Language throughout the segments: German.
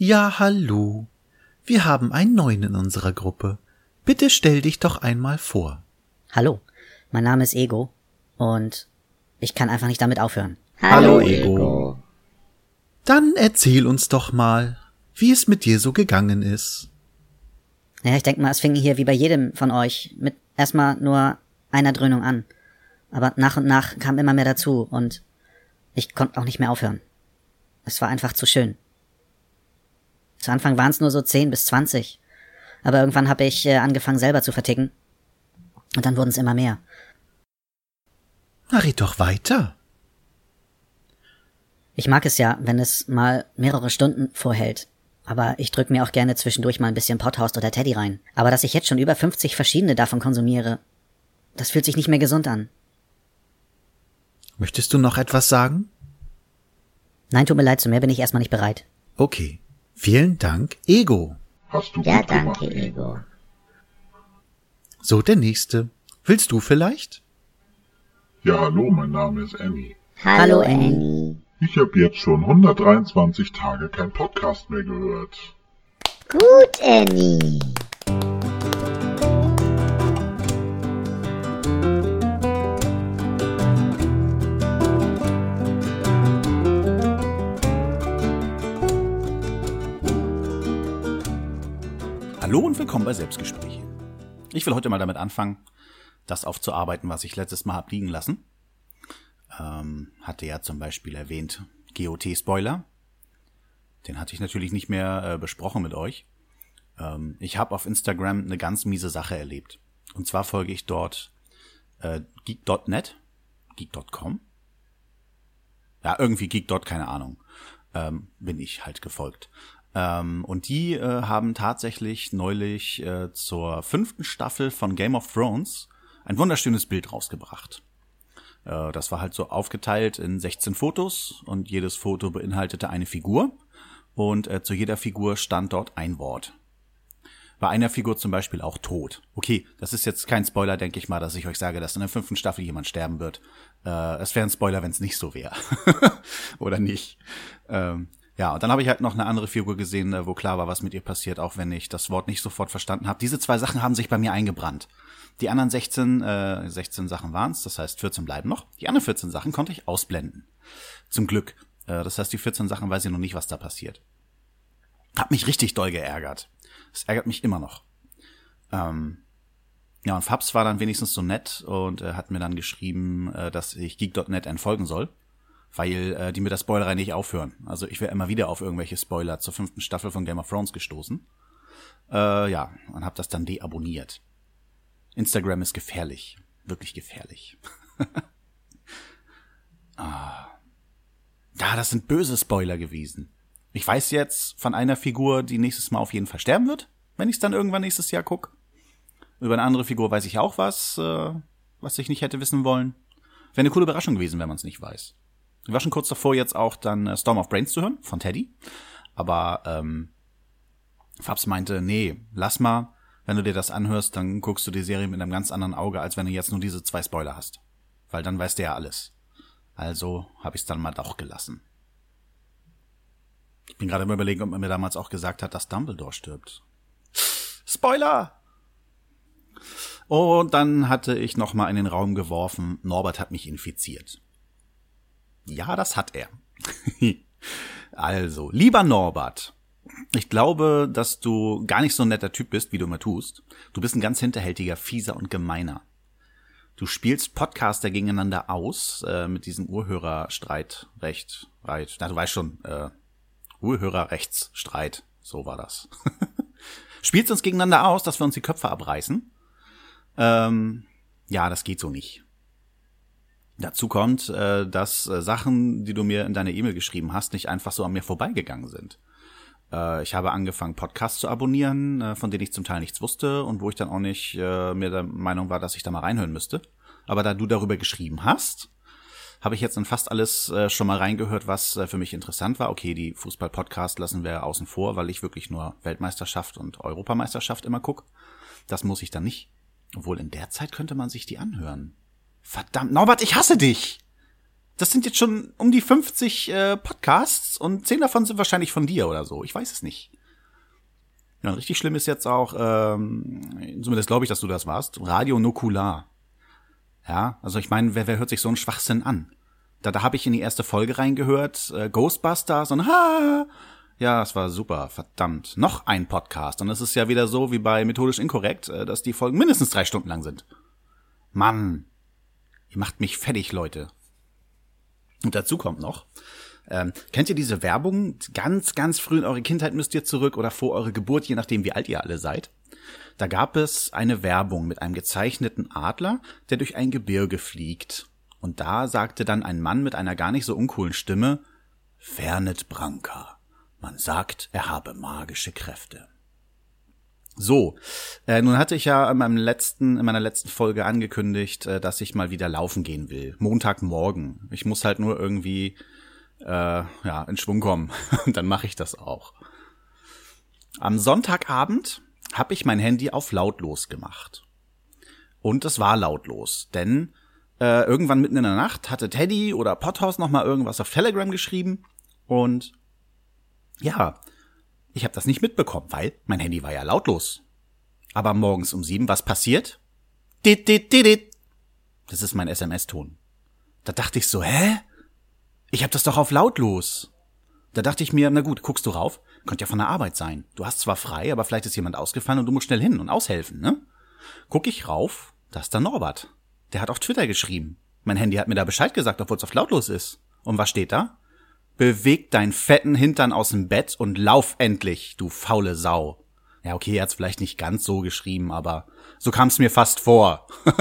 Ja, hallo. Wir haben einen neuen in unserer Gruppe. Bitte stell dich doch einmal vor. Hallo, mein Name ist Ego und ich kann einfach nicht damit aufhören. Hallo, Ego. Dann erzähl uns doch mal, wie es mit dir so gegangen ist. Ja, ich denke mal, es fing hier wie bei jedem von euch mit erstmal nur einer Dröhnung an. Aber nach und nach kam immer mehr dazu und ich konnte auch nicht mehr aufhören. Es war einfach zu schön. Zu Anfang waren es nur so 10 bis 20. Aber irgendwann habe ich äh, angefangen selber zu verticken. Und dann wurden es immer mehr. Na, red doch weiter. Ich mag es ja, wenn es mal mehrere Stunden vorhält. Aber ich drück mir auch gerne zwischendurch mal ein bisschen Pothaust oder Teddy rein. Aber dass ich jetzt schon über 50 verschiedene davon konsumiere, das fühlt sich nicht mehr gesund an. Möchtest du noch etwas sagen? Nein, tut mir leid, zu mehr bin ich erstmal nicht bereit. Okay. Vielen Dank, Ego. Hast du Ja, gut danke, gemacht. Ego. So, der nächste. Willst du vielleicht? Ja, hallo, mein Name ist Annie. Hallo, Annie. Ich habe jetzt schon 123 Tage kein Podcast mehr gehört. Gut, Annie. Hallo und willkommen bei Selbstgespräche. Ich will heute mal damit anfangen, das aufzuarbeiten, was ich letztes Mal hab liegen lassen. Ähm, hatte ja zum Beispiel erwähnt GOT-Spoiler. Den hatte ich natürlich nicht mehr äh, besprochen mit euch. Ähm, ich habe auf Instagram eine ganz miese Sache erlebt. Und zwar folge ich dort äh, geek.net, geek.com. Ja, irgendwie geek. keine Ahnung. Ähm, bin ich halt gefolgt. Ähm, und die äh, haben tatsächlich neulich äh, zur fünften Staffel von Game of Thrones ein wunderschönes Bild rausgebracht. Äh, das war halt so aufgeteilt in 16 Fotos und jedes Foto beinhaltete eine Figur und äh, zu jeder Figur stand dort ein Wort. Bei einer Figur zum Beispiel auch tot. Okay, das ist jetzt kein Spoiler, denke ich mal, dass ich euch sage, dass in der fünften Staffel jemand sterben wird. Äh, es wäre ein Spoiler, wenn es nicht so wäre. Oder nicht. Ähm, ja, und dann habe ich halt noch eine andere Figur gesehen, äh, wo klar war, was mit ihr passiert, auch wenn ich das Wort nicht sofort verstanden habe. Diese zwei Sachen haben sich bei mir eingebrannt. Die anderen 16, äh, 16 Sachen waren's, das heißt 14 bleiben noch. Die anderen 14 Sachen konnte ich ausblenden. Zum Glück. Äh, das heißt, die 14 Sachen weiß ich noch nicht, was da passiert. Hab mich richtig doll geärgert. Es ärgert mich immer noch. Ähm, ja, und Fabs war dann wenigstens so nett und äh, hat mir dann geschrieben, äh, dass ich geek.net entfolgen soll, weil äh, die mit der Spoilerei nicht aufhören. Also ich wäre immer wieder auf irgendwelche Spoiler zur fünften Staffel von Game of Thrones gestoßen. Äh, ja, und hab das dann deabonniert. Instagram ist gefährlich. Wirklich gefährlich. ah. Ja, das sind böse Spoiler gewesen. Ich weiß jetzt von einer Figur, die nächstes Mal auf jeden Fall sterben wird, wenn ich es dann irgendwann nächstes Jahr guck. Über eine andere Figur weiß ich auch was, äh, was ich nicht hätte wissen wollen. Wäre eine coole Überraschung gewesen, wenn man es nicht weiß. Ich war schon kurz davor, jetzt auch dann äh, Storm of Brains zu hören, von Teddy. Aber ähm, Fabs meinte, nee, lass mal, wenn du dir das anhörst, dann guckst du die Serie mit einem ganz anderen Auge, als wenn du jetzt nur diese zwei Spoiler hast. Weil dann weißt du ja alles. Also habe ich es dann mal doch gelassen. Ich bin gerade immer überlegen, ob man mir damals auch gesagt hat, dass Dumbledore stirbt. Spoiler! Und dann hatte ich noch mal in den Raum geworfen, Norbert hat mich infiziert. Ja, das hat er. also, lieber Norbert, ich glaube, dass du gar nicht so ein netter Typ bist, wie du immer tust. Du bist ein ganz hinterhältiger, fieser und gemeiner. Du spielst Podcaster gegeneinander aus äh, mit diesem Urhörerstreit, Recht, Reit. Na, du weißt schon, äh, Urhörerrechtsstreit. So war das. Spielst uns gegeneinander aus, dass wir uns die Köpfe abreißen. Ähm, ja, das geht so nicht. Dazu kommt, äh, dass äh, Sachen, die du mir in deiner E-Mail geschrieben hast, nicht einfach so an mir vorbeigegangen sind. Äh, ich habe angefangen, Podcasts zu abonnieren, von denen ich zum Teil nichts wusste und wo ich dann auch nicht mir der Meinung war, dass ich da mal reinhören müsste. Aber da du darüber geschrieben hast, habe ich jetzt in fast alles schon mal reingehört, was für mich interessant war. Okay, die Fußball-Podcast lassen wir außen vor, weil ich wirklich nur Weltmeisterschaft und Europameisterschaft immer guck. Das muss ich dann nicht. Obwohl in der Zeit könnte man sich die anhören. Verdammt, Norbert, ich hasse dich! Das sind jetzt schon um die 50 äh, Podcasts und 10 davon sind wahrscheinlich von dir oder so. Ich weiß es nicht. Ja, richtig schlimm ist jetzt auch, ähm, zumindest glaube ich, dass du das warst, Radio Nukular. Ja, also ich meine, wer, wer hört sich so einen Schwachsinn an? Da, da habe ich in die erste Folge reingehört, äh, Ghostbusters und ha, ja, es war super, verdammt. Noch ein Podcast. Und es ist ja wieder so wie bei Methodisch Inkorrekt, äh, dass die Folgen mindestens drei Stunden lang sind. Mann, ihr macht mich fertig, Leute. Und dazu kommt noch, ähm, kennt ihr diese Werbung? Ganz, ganz früh in eure Kindheit müsst ihr zurück oder vor eure Geburt, je nachdem, wie alt ihr alle seid. Da gab es eine Werbung mit einem gezeichneten Adler, der durch ein Gebirge fliegt. Und da sagte dann ein Mann mit einer gar nicht so uncoolen Stimme, Fernet Branca. Man sagt, er habe magische Kräfte. So, äh, nun hatte ich ja in, meinem letzten, in meiner letzten Folge angekündigt, äh, dass ich mal wieder laufen gehen will. Montagmorgen. Ich muss halt nur irgendwie äh, ja, in Schwung kommen. Und dann mache ich das auch. Am Sonntagabend habe ich mein Handy auf lautlos gemacht. Und es war lautlos, denn äh, irgendwann mitten in der Nacht hatte Teddy oder Pothaus noch mal irgendwas auf Telegram geschrieben und ja, ich habe das nicht mitbekommen, weil mein Handy war ja lautlos. Aber morgens um sieben, was passiert? Dit, dit, dit, dit. Das ist mein SMS-Ton. Da dachte ich so, hä? Ich habe das doch auf lautlos. Da dachte ich mir, na gut, guckst du rauf? Könnte ja von der Arbeit sein. Du hast zwar frei, aber vielleicht ist jemand ausgefallen und du musst schnell hin und aushelfen, ne? Guck ich rauf, da ist der Norbert. Der hat auf Twitter geschrieben. Mein Handy hat mir da Bescheid gesagt, obwohl es auf lautlos ist. Und was steht da? Beweg deinen fetten Hintern aus dem Bett und lauf endlich, du faule Sau. Ja, okay, er hat's vielleicht nicht ganz so geschrieben, aber so kam's mir fast vor.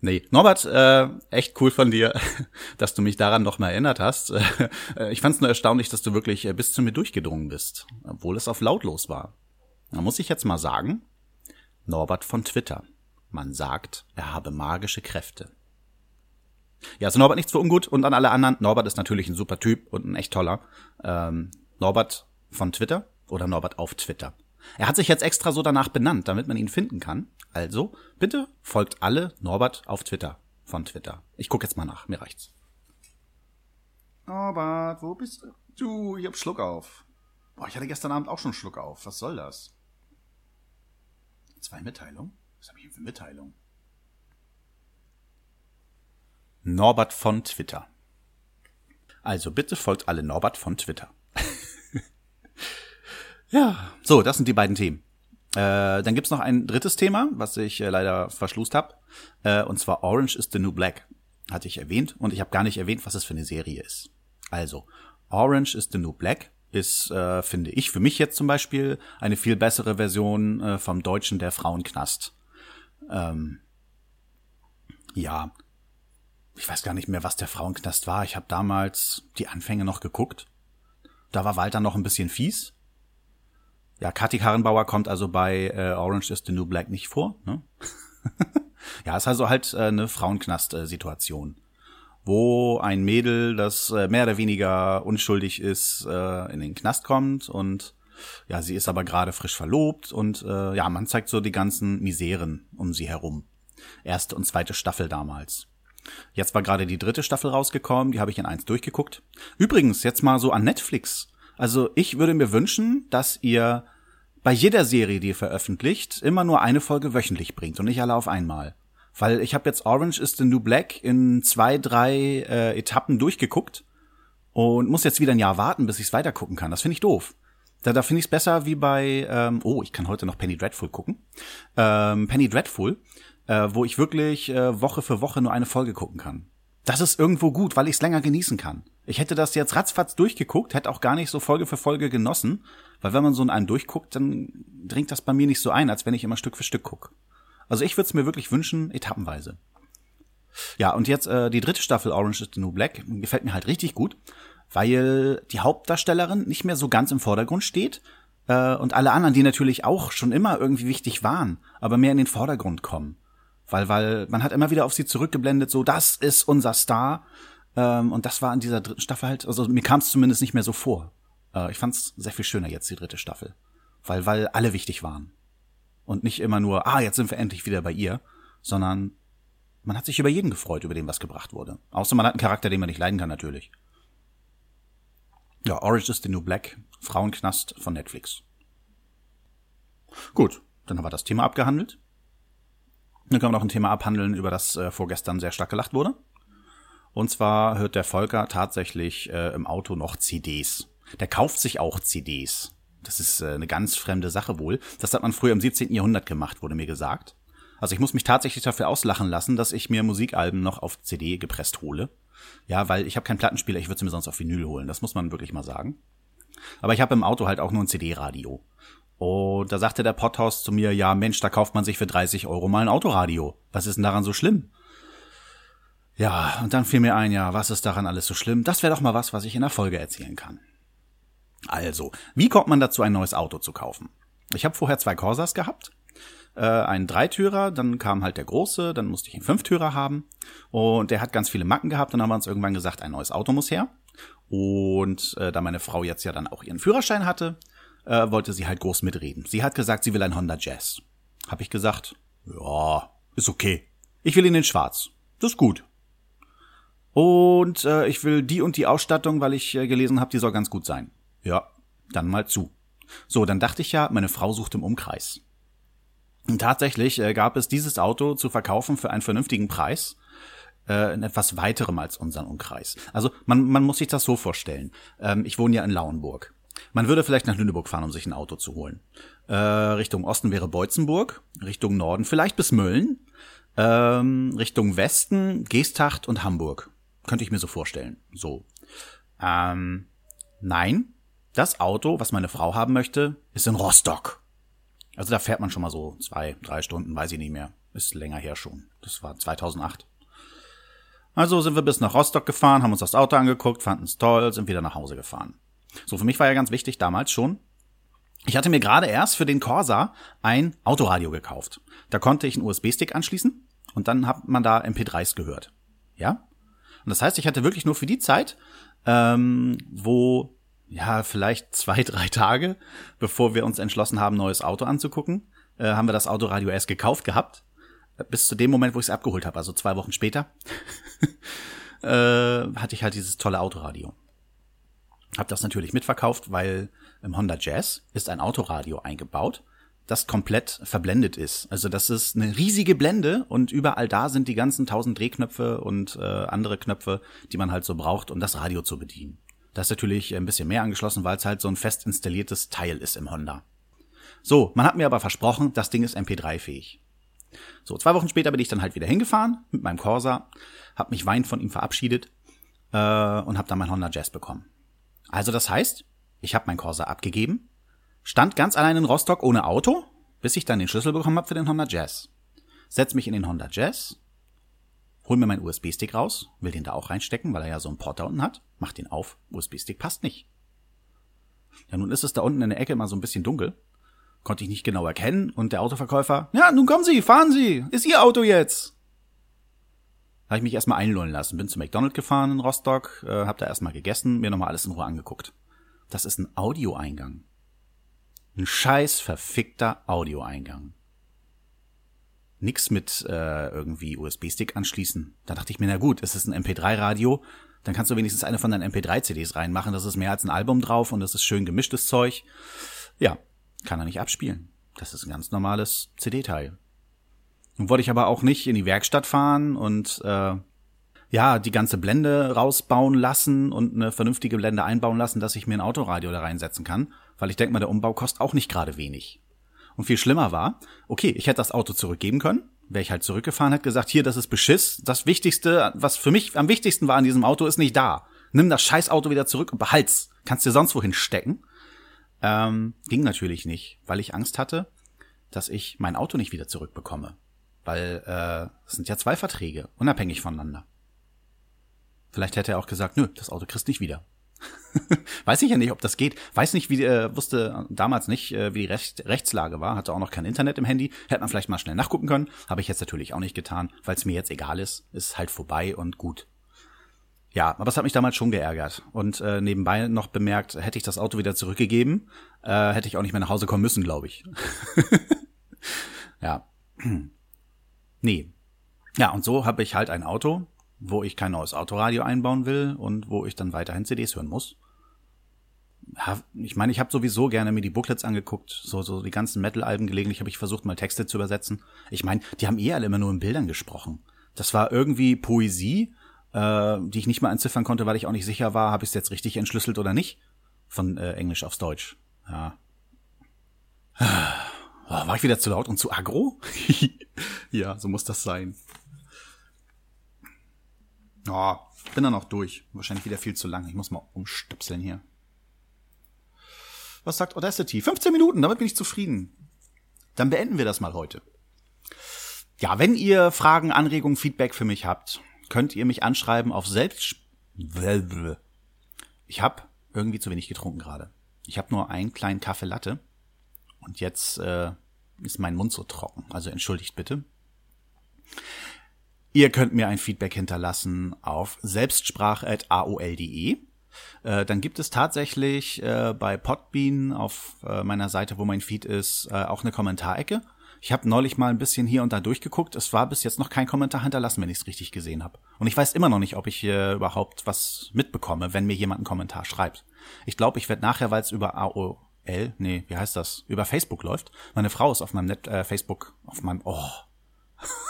nee, Norbert, äh, echt cool von dir, dass du mich daran noch mal erinnert hast. ich fand's nur erstaunlich, dass du wirklich äh, bis zu mir durchgedrungen bist, obwohl es auf lautlos war. Da muss ich jetzt mal sagen, Norbert von Twitter. Man sagt, er habe magische Kräfte. Ja, also Norbert nichts für ungut und an alle anderen. Norbert ist natürlich ein super Typ und ein echt toller. Ähm, Norbert von Twitter oder Norbert auf Twitter. Er hat sich jetzt extra so danach benannt, damit man ihn finden kann. Also, bitte folgt alle Norbert auf Twitter von Twitter. Ich guck jetzt mal nach, mir reicht's. Norbert, wo bist du? Du, ich hab Schluck auf. Boah, ich hatte gestern Abend auch schon Schluck auf. Was soll das? Zwei Mitteilungen? Was habe ich denn für Mitteilungen? Norbert von Twitter. Also bitte folgt alle Norbert von Twitter. ja, so, das sind die beiden Themen. Äh, dann gibt's noch ein drittes Thema, was ich äh, leider verschlust habe. Äh, und zwar Orange is the New Black. Hatte ich erwähnt. Und ich habe gar nicht erwähnt, was es für eine Serie ist. Also, Orange is the New Black ist, äh, finde ich, für mich jetzt zum Beispiel eine viel bessere Version äh, vom Deutschen der Frauenknast. Ähm, ja, ich weiß gar nicht mehr, was der Frauenknast war. Ich habe damals die Anfänge noch geguckt. Da war Walter noch ein bisschen fies. Ja, Kathi Karrenbauer kommt also bei äh, Orange is the New Black nicht vor. Ne? ja, ist also halt äh, eine Frauenknast-Situation, wo ein Mädel, das äh, mehr oder weniger unschuldig ist, äh, in den Knast kommt und ja, sie ist aber gerade frisch verlobt und äh, ja, man zeigt so die ganzen Miseren um sie herum. Erste und zweite Staffel damals. Jetzt war gerade die dritte Staffel rausgekommen, die habe ich in eins durchgeguckt. Übrigens, jetzt mal so an Netflix. Also ich würde mir wünschen, dass ihr bei jeder Serie, die ihr veröffentlicht, immer nur eine Folge wöchentlich bringt und nicht alle auf einmal. Weil ich habe jetzt Orange is the New Black in zwei, drei äh, Etappen durchgeguckt und muss jetzt wieder ein Jahr warten, bis ich es weitergucken kann. Das finde ich doof. Da, da finde ich es besser wie bei, ähm, oh, ich kann heute noch Penny Dreadful gucken. Ähm, Penny Dreadful äh, wo ich wirklich äh, Woche für Woche nur eine Folge gucken kann. Das ist irgendwo gut, weil ich es länger genießen kann. Ich hätte das jetzt ratzfatz durchgeguckt, hätte auch gar nicht so Folge für Folge genossen, weil wenn man so in einem durchguckt, dann dringt das bei mir nicht so ein, als wenn ich immer Stück für Stück gucke. Also ich würde es mir wirklich wünschen, etappenweise. Ja, und jetzt äh, die dritte Staffel Orange is the New Black gefällt mir halt richtig gut, weil die Hauptdarstellerin nicht mehr so ganz im Vordergrund steht äh, und alle anderen, die natürlich auch schon immer irgendwie wichtig waren, aber mehr in den Vordergrund kommen. Weil, weil man hat immer wieder auf sie zurückgeblendet, so, das ist unser Star. Ähm, und das war in dieser dritten Staffel halt, also mir kam es zumindest nicht mehr so vor. Äh, ich fand es sehr viel schöner jetzt, die dritte Staffel. Weil, weil alle wichtig waren. Und nicht immer nur, ah, jetzt sind wir endlich wieder bei ihr, sondern man hat sich über jeden gefreut, über den was gebracht wurde. Außer man hat einen Charakter, den man nicht leiden kann, natürlich. Ja, Orange is the New Black, Frauenknast von Netflix. Gut, dann haben wir das Thema abgehandelt. Dann können wir noch ein Thema abhandeln, über das äh, vorgestern sehr stark gelacht wurde. Und zwar hört der Volker tatsächlich äh, im Auto noch CDs. Der kauft sich auch CDs. Das ist äh, eine ganz fremde Sache wohl. Das hat man früher im 17. Jahrhundert gemacht, wurde mir gesagt. Also ich muss mich tatsächlich dafür auslachen lassen, dass ich mir Musikalben noch auf CD gepresst hole. Ja, weil ich habe keinen Plattenspieler, ich würde mir sonst auf Vinyl holen. Das muss man wirklich mal sagen. Aber ich habe im Auto halt auch nur ein CD-Radio. Und da sagte der Pothaus zu mir, ja Mensch, da kauft man sich für 30 Euro mal ein Autoradio. Was ist denn daran so schlimm? Ja, und dann fiel mir ein, ja, was ist daran alles so schlimm? Das wäre doch mal was, was ich in der Folge erzählen kann. Also, wie kommt man dazu, ein neues Auto zu kaufen? Ich habe vorher zwei Corsas gehabt äh, einen Dreitürer, dann kam halt der große, dann musste ich einen Fünftürer haben und der hat ganz viele Macken gehabt. Dann haben wir uns irgendwann gesagt, ein neues Auto muss her. Und äh, da meine Frau jetzt ja dann auch ihren Führerschein hatte, äh, wollte sie halt groß mitreden. Sie hat gesagt, sie will ein Honda Jazz. Hab ich gesagt, ja, ist okay. Ich will ihn in Schwarz. Das ist gut. Und äh, ich will die und die Ausstattung, weil ich äh, gelesen habe, die soll ganz gut sein. Ja, dann mal zu. So, dann dachte ich ja, meine Frau sucht im Umkreis. Und tatsächlich äh, gab es dieses Auto zu verkaufen für einen vernünftigen Preis äh, in etwas weiterem als unseren Umkreis. Also man, man muss sich das so vorstellen. Ähm, ich wohne ja in Lauenburg. Man würde vielleicht nach Lüneburg fahren, um sich ein Auto zu holen. Äh, Richtung Osten wäre Beutzenburg, Richtung Norden vielleicht bis Mölln, ähm, Richtung Westen Geesthacht und Hamburg. Könnte ich mir so vorstellen. So. Ähm, nein, das Auto, was meine Frau haben möchte, ist in Rostock. Also da fährt man schon mal so zwei, drei Stunden, weiß ich nicht mehr. Ist länger her schon. Das war 2008. Also sind wir bis nach Rostock gefahren, haben uns das Auto angeguckt, fanden es toll, sind wieder nach Hause gefahren. So, für mich war ja ganz wichtig damals schon, ich hatte mir gerade erst für den Corsa ein Autoradio gekauft. Da konnte ich einen USB-Stick anschließen und dann hat man da MP3s gehört. Ja? Und das heißt, ich hatte wirklich nur für die Zeit, ähm, wo ja, vielleicht zwei, drei Tage, bevor wir uns entschlossen haben, neues Auto anzugucken, äh, haben wir das Autoradio erst gekauft gehabt. Äh, bis zu dem Moment, wo ich es abgeholt habe, also zwei Wochen später, äh, hatte ich halt dieses tolle Autoradio. Hab das natürlich mitverkauft, weil im Honda Jazz ist ein Autoradio eingebaut, das komplett verblendet ist. Also das ist eine riesige Blende und überall da sind die ganzen tausend Drehknöpfe und äh, andere Knöpfe, die man halt so braucht, um das Radio zu bedienen. Da ist natürlich ein bisschen mehr angeschlossen, weil es halt so ein fest installiertes Teil ist im Honda. So, man hat mir aber versprochen, das Ding ist MP3-fähig. So, zwei Wochen später bin ich dann halt wieder hingefahren mit meinem Corsa, hab mich weinend von ihm verabschiedet äh, und hab dann mein Honda Jazz bekommen. Also das heißt, ich habe mein Corsa abgegeben, stand ganz allein in Rostock ohne Auto, bis ich dann den Schlüssel bekommen habe für den Honda Jazz. Setz mich in den Honda Jazz, hol mir meinen USB-Stick raus, will den da auch reinstecken, weil er ja so einen Port da unten hat, mach den auf, USB-Stick passt nicht. Ja, nun ist es da unten in der Ecke mal so ein bisschen dunkel. Konnte ich nicht genau erkennen und der Autoverkäufer, ja, nun kommen Sie, fahren Sie, ist Ihr Auto jetzt. Habe ich mich erstmal einlullen lassen, bin zu McDonald's gefahren in Rostock, äh, hab da erstmal gegessen, mir nochmal alles in Ruhe angeguckt. Das ist ein Audioeingang. Ein scheiß verfickter Audioeingang nix mit äh, irgendwie USB-Stick anschließen. Da dachte ich mir, na gut, es ist ein MP3-Radio, dann kannst du wenigstens eine von deinen MP3-CDs reinmachen. Das ist mehr als ein Album drauf und das ist schön gemischtes Zeug. Ja, kann er nicht abspielen. Das ist ein ganz normales CD-Teil. Nun wollte ich aber auch nicht in die Werkstatt fahren und äh, ja, die ganze Blende rausbauen lassen und eine vernünftige Blende einbauen lassen, dass ich mir ein Autoradio da reinsetzen kann, weil ich denke mal, der Umbau kostet auch nicht gerade wenig. Und viel schlimmer war, okay, ich hätte das Auto zurückgeben können, wäre ich halt zurückgefahren, hätte gesagt, hier, das ist Beschiss. Das Wichtigste, was für mich am wichtigsten war an diesem Auto, ist nicht da. Nimm das scheiß Auto wieder zurück und behalt's. Kannst dir sonst wohin stecken. Ähm, ging natürlich nicht, weil ich Angst hatte, dass ich mein Auto nicht wieder zurückbekomme. Weil äh, es sind ja zwei Verträge, unabhängig voneinander. Vielleicht hätte er auch gesagt, nö, das Auto kriegst nicht wieder. Weiß ich ja nicht, ob das geht. Weiß nicht, wie äh, wusste damals nicht, äh, wie die Recht, Rechtslage war. Hatte auch noch kein Internet im Handy. Hätte man vielleicht mal schnell nachgucken können. Habe ich jetzt natürlich auch nicht getan, weil es mir jetzt egal ist. Ist halt vorbei und gut. Ja, aber es hat mich damals schon geärgert. Und äh, nebenbei noch bemerkt, hätte ich das Auto wieder zurückgegeben, äh, hätte ich auch nicht mehr nach Hause kommen müssen, glaube ich. ja. Nee. Ja, und so habe ich halt ein Auto, wo ich kein neues Autoradio einbauen will und wo ich dann weiterhin CDs hören muss. Ich meine, ich habe sowieso gerne mir die Booklets angeguckt, so so die ganzen Metal-Alben gelegentlich habe ich versucht mal Texte zu übersetzen. Ich meine, die haben eh alle immer nur in Bildern gesprochen. Das war irgendwie Poesie, äh, die ich nicht mal entziffern konnte, weil ich auch nicht sicher war, habe ich es jetzt richtig entschlüsselt oder nicht. Von äh, Englisch aufs Deutsch. Ja. Oh, war ich wieder zu laut und zu aggro? ja, so muss das sein. Oh, bin da noch durch. Wahrscheinlich wieder viel zu lang. Ich muss mal umstöpseln hier. Was sagt Audacity? 15 Minuten, damit bin ich zufrieden. Dann beenden wir das mal heute. Ja, wenn ihr Fragen, Anregungen, Feedback für mich habt, könnt ihr mich anschreiben auf selbst. Ich habe irgendwie zu wenig getrunken gerade. Ich habe nur einen kleinen Kaffee Latte und jetzt äh, ist mein Mund so trocken. Also entschuldigt bitte. Ihr könnt mir ein Feedback hinterlassen auf selbstsprache.aol.de. Äh, dann gibt es tatsächlich äh, bei Podbean auf äh, meiner Seite, wo mein Feed ist, äh, auch eine Kommentarecke. Ich habe neulich mal ein bisschen hier und da durchgeguckt. Es war bis jetzt noch kein Kommentar hinterlassen, wenn ich es richtig gesehen habe. Und ich weiß immer noch nicht, ob ich hier überhaupt was mitbekomme, wenn mir jemand einen Kommentar schreibt. Ich glaube, ich werde nachher, weil es über AOL, nee, wie heißt das, über Facebook läuft. Meine Frau ist auf meinem Net, äh, Facebook, auf meinem, oh,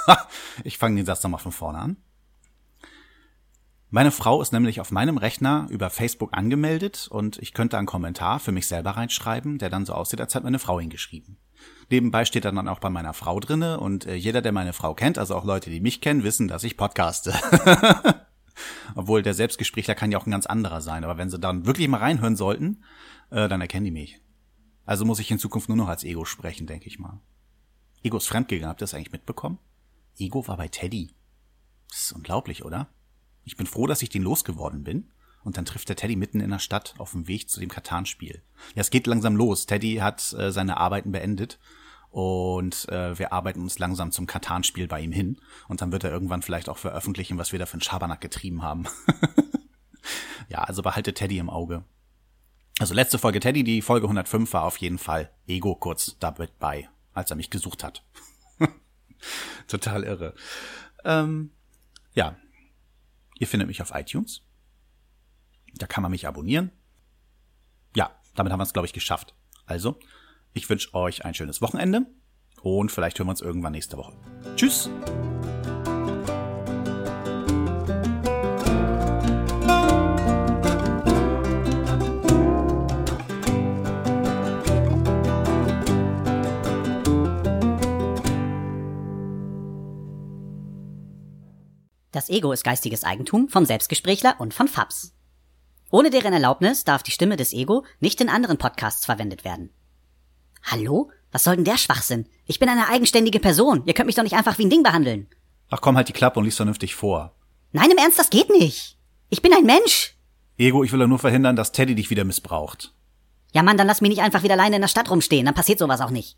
ich fange den Satz nochmal von vorne an. Meine Frau ist nämlich auf meinem Rechner über Facebook angemeldet und ich könnte einen Kommentar für mich selber reinschreiben, der dann so aussieht, als hätte meine Frau ihn geschrieben. Nebenbei steht er dann auch bei meiner Frau drinne und äh, jeder, der meine Frau kennt, also auch Leute, die mich kennen, wissen, dass ich podcaste. Obwohl der Selbstgesprächler kann ja auch ein ganz anderer sein, aber wenn sie dann wirklich mal reinhören sollten, äh, dann erkennen die mich. Also muss ich in Zukunft nur noch als Ego sprechen, denke ich mal. Ego ist fremdgegangen, habt ihr das eigentlich mitbekommen? Ego war bei Teddy. Das ist unglaublich, oder? Ich bin froh, dass ich den losgeworden bin. Und dann trifft der Teddy mitten in der Stadt auf dem Weg zu dem Katan-Spiel. Ja, es geht langsam los. Teddy hat äh, seine Arbeiten beendet und äh, wir arbeiten uns langsam zum Katan-Spiel bei ihm hin. Und dann wird er irgendwann vielleicht auch veröffentlichen, was wir da für einen Schabernack getrieben haben. ja, also behalte Teddy im Auge. Also letzte Folge Teddy, die Folge 105 war auf jeden Fall Ego kurz damit bei als er mich gesucht hat. Total irre. Ähm, ja, ihr findet mich auf iTunes. Da kann man mich abonnieren. Ja, damit haben wir es, glaube ich, geschafft. Also, ich wünsche euch ein schönes Wochenende und vielleicht hören wir uns irgendwann nächste Woche. Tschüss! Das Ego ist geistiges Eigentum vom Selbstgesprächler und von Fabs. Ohne deren Erlaubnis darf die Stimme des Ego nicht in anderen Podcasts verwendet werden. Hallo? Was soll denn der Schwachsinn? Ich bin eine eigenständige Person. Ihr könnt mich doch nicht einfach wie ein Ding behandeln. Ach komm, halt die Klappe und lies vernünftig vor. Nein, im Ernst, das geht nicht. Ich bin ein Mensch. Ego, ich will doch nur verhindern, dass Teddy dich wieder missbraucht. Ja Mann, dann lass mich nicht einfach wieder alleine in der Stadt rumstehen, dann passiert sowas auch nicht.